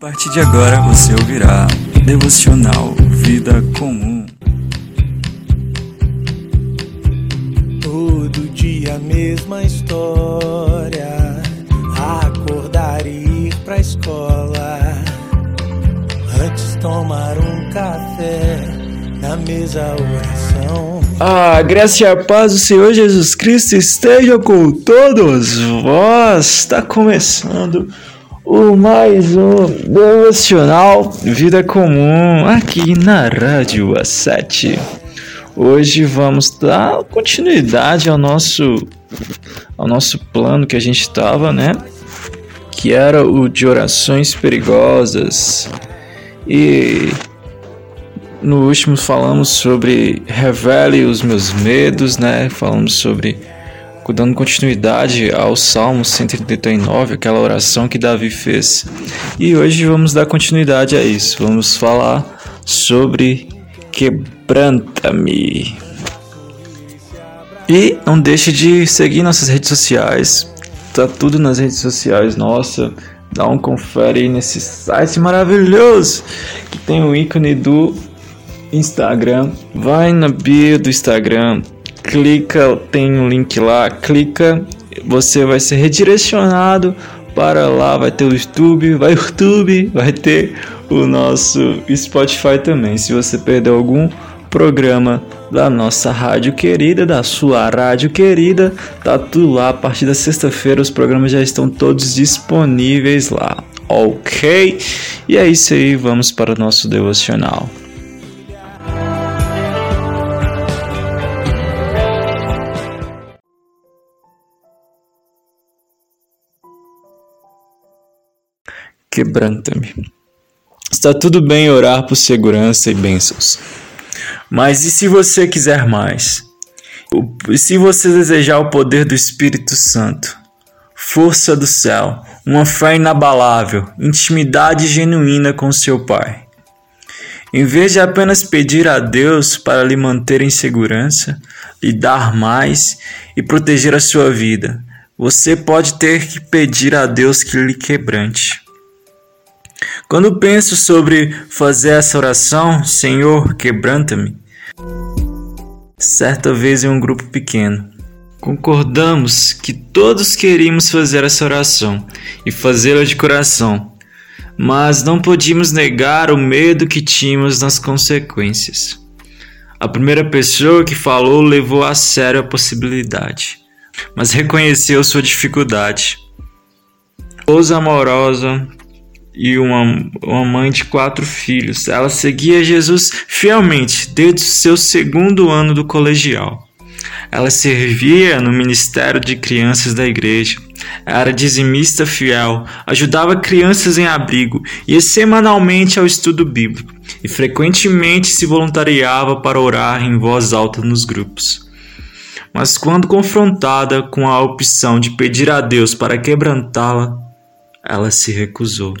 A partir de agora você ouvirá Devocional Vida Comum. Todo dia a mesma história. Acordar e ir pra escola. Antes tomar um café. Na mesa oração. A graça e a paz do Senhor Jesus Cristo estejam com todos vós. Está começando o mais um devocional Vida Comum aqui na Rádio A7. Hoje vamos dar continuidade ao nosso ao nosso plano que a gente estava, né? Que era o de orações perigosas. E no último falamos sobre revele os meus medos, né? Falamos sobre dando continuidade ao Salmo 139, aquela oração que Davi fez. E hoje vamos dar continuidade a isso. Vamos falar sobre quebranta-me. E não deixe de seguir nossas redes sociais. Tá tudo nas redes sociais, nossa. Dá um confere nesse site maravilhoso que tem o ícone do Instagram. Vai na bio do Instagram, clica, tem um link lá, clica, você vai ser redirecionado para lá, vai ter o YouTube, vai YouTube, vai ter o nosso Spotify também. Se você perdeu algum programa da nossa rádio querida, da sua rádio querida, tá tudo lá. A partir da sexta-feira os programas já estão todos disponíveis lá, ok? E é isso aí, vamos para o nosso devocional. Quebranta-me. Está tudo bem orar por segurança e bênçãos. Mas e se você quiser mais? E se você desejar o poder do Espírito Santo, força do céu, uma fé inabalável, intimidade genuína com seu Pai? Em vez de apenas pedir a Deus para lhe manter em segurança, lhe dar mais e proteger a sua vida, você pode ter que pedir a Deus que lhe quebrante. Quando penso sobre fazer essa oração, Senhor, quebranta-me, certa vez em um grupo pequeno, concordamos que todos queríamos fazer essa oração e fazê-la de coração, mas não podíamos negar o medo que tínhamos nas consequências. A primeira pessoa que falou levou a sério a possibilidade, mas reconheceu sua dificuldade. Esposa amorosa, e uma, uma mãe de quatro filhos. Ela seguia Jesus fielmente desde o seu segundo ano do colegial. Ela servia no ministério de crianças da igreja. Era dizimista fiel, ajudava crianças em abrigo, ia semanalmente ao estudo bíblico e frequentemente se voluntariava para orar em voz alta nos grupos. Mas quando confrontada com a opção de pedir a Deus para quebrantá-la, ela se recusou.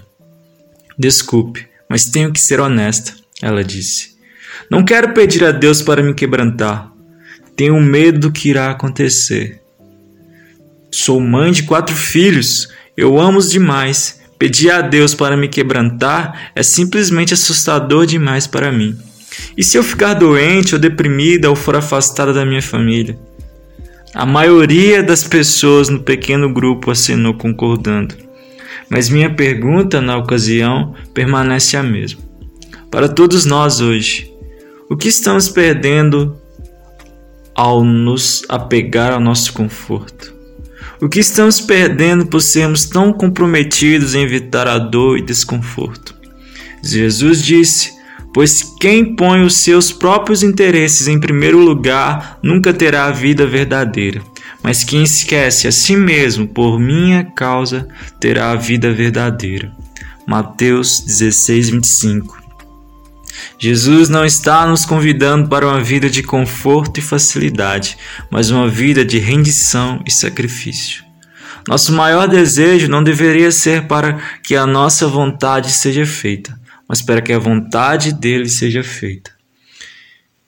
Desculpe, mas tenho que ser honesta, ela disse. Não quero pedir a Deus para me quebrantar. Tenho medo do que irá acontecer. Sou mãe de quatro filhos. Eu amo-os demais. Pedir a Deus para me quebrantar é simplesmente assustador demais para mim. E se eu ficar doente ou deprimida ou for afastada da minha família? A maioria das pessoas no pequeno grupo acenou concordando. Mas minha pergunta na ocasião permanece a mesma. Para todos nós hoje, o que estamos perdendo ao nos apegar ao nosso conforto? O que estamos perdendo por sermos tão comprometidos em evitar a dor e desconforto? Jesus disse: Pois quem põe os seus próprios interesses em primeiro lugar nunca terá a vida verdadeira. Mas quem esquece a si mesmo por minha causa terá a vida verdadeira. Mateus 16, 25. Jesus não está nos convidando para uma vida de conforto e facilidade, mas uma vida de rendição e sacrifício. Nosso maior desejo não deveria ser para que a nossa vontade seja feita, mas para que a vontade dele seja feita.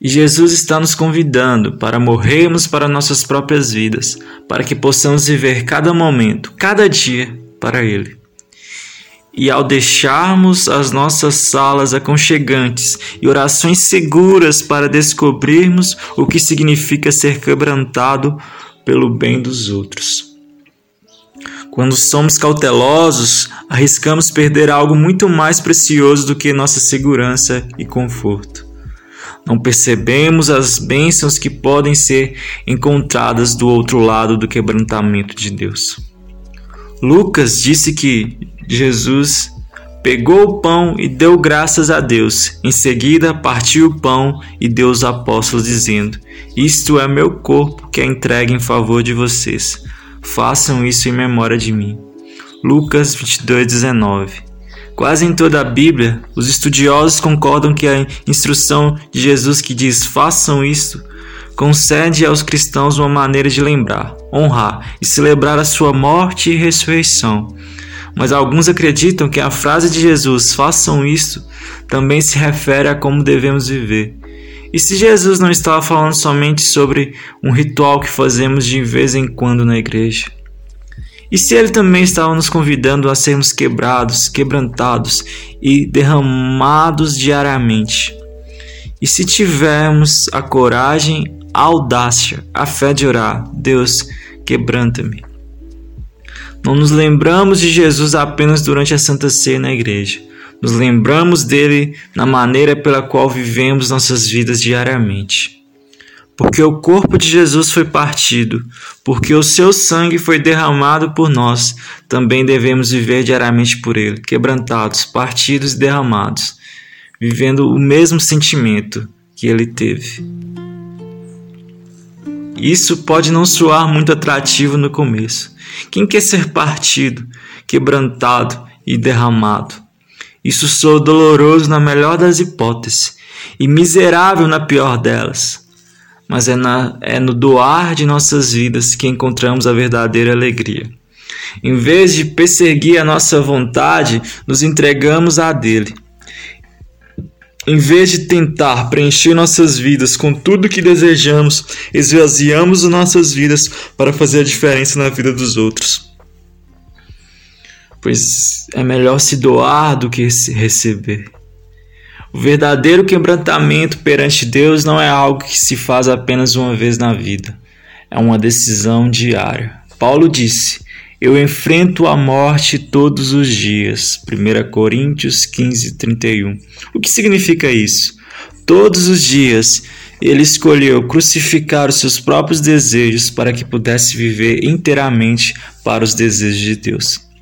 E Jesus está nos convidando para morrermos para nossas próprias vidas, para que possamos viver cada momento, cada dia para Ele. E ao deixarmos as nossas salas aconchegantes e orações seguras para descobrirmos o que significa ser quebrantado pelo bem dos outros. Quando somos cautelosos, arriscamos perder algo muito mais precioso do que nossa segurança e conforto. Não percebemos as bênçãos que podem ser encontradas do outro lado do quebrantamento de Deus. Lucas disse que Jesus pegou o pão e deu graças a Deus. Em seguida, partiu o pão e deu aos apóstolos, dizendo: Isto é meu corpo que é entregue em favor de vocês. Façam isso em memória de mim. Lucas 22, 19. Quase em toda a Bíblia, os estudiosos concordam que a instrução de Jesus que diz façam isto concede aos cristãos uma maneira de lembrar, honrar e celebrar a sua morte e ressurreição. Mas alguns acreditam que a frase de Jesus façam isto também se refere a como devemos viver. E se Jesus não estava falando somente sobre um ritual que fazemos de vez em quando na igreja? E se ele também estava nos convidando a sermos quebrados, quebrantados e derramados diariamente? E se tivermos a coragem, a audácia, a fé de orar, Deus, quebranta-me. Não nos lembramos de Jesus apenas durante a Santa Ceia na igreja. Nos lembramos dele na maneira pela qual vivemos nossas vidas diariamente porque o corpo de Jesus foi partido, porque o seu sangue foi derramado por nós, também devemos viver diariamente por ele, quebrantados, partidos e derramados, vivendo o mesmo sentimento que ele teve. Isso pode não soar muito atrativo no começo. Quem quer ser partido, quebrantado e derramado? Isso soa doloroso na melhor das hipóteses e miserável na pior delas mas é, na, é no doar de nossas vidas que encontramos a verdadeira alegria. Em vez de perseguir a nossa vontade, nos entregamos à dele. Em vez de tentar preencher nossas vidas com tudo que desejamos, esvaziamos nossas vidas para fazer a diferença na vida dos outros. Pois é melhor se doar do que se receber. O verdadeiro quebrantamento perante Deus não é algo que se faz apenas uma vez na vida, é uma decisão diária. Paulo disse: Eu enfrento a morte todos os dias. 1 Coríntios 15, 31. O que significa isso? Todos os dias ele escolheu crucificar os seus próprios desejos para que pudesse viver inteiramente para os desejos de Deus.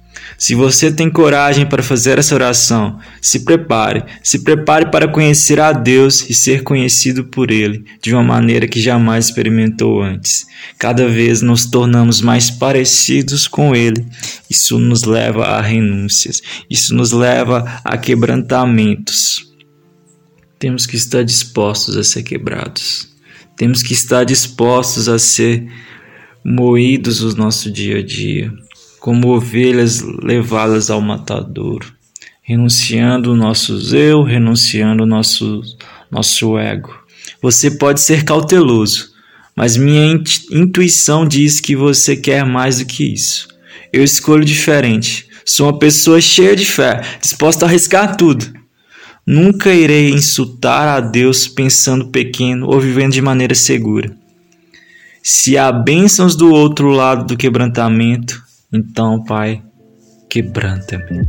Se você tem coragem para fazer essa oração, se prepare, se prepare para conhecer a Deus e ser conhecido por Ele de uma maneira que jamais experimentou antes. Cada vez nos tornamos mais parecidos com Ele. Isso nos leva a renúncias, isso nos leva a quebrantamentos. Temos que estar dispostos a ser quebrados. Temos que estar dispostos a ser moídos no nosso dia a dia como ovelhas levadas ao matadouro, renunciando o nosso eu, renunciando o nosso, nosso ego. Você pode ser cauteloso, mas minha intuição diz que você quer mais do que isso. Eu escolho diferente. Sou uma pessoa cheia de fé, disposta a arriscar tudo. Nunca irei insultar a Deus pensando pequeno ou vivendo de maneira segura. Se há bênçãos do outro lado do quebrantamento, então, Pai, quebranta-me.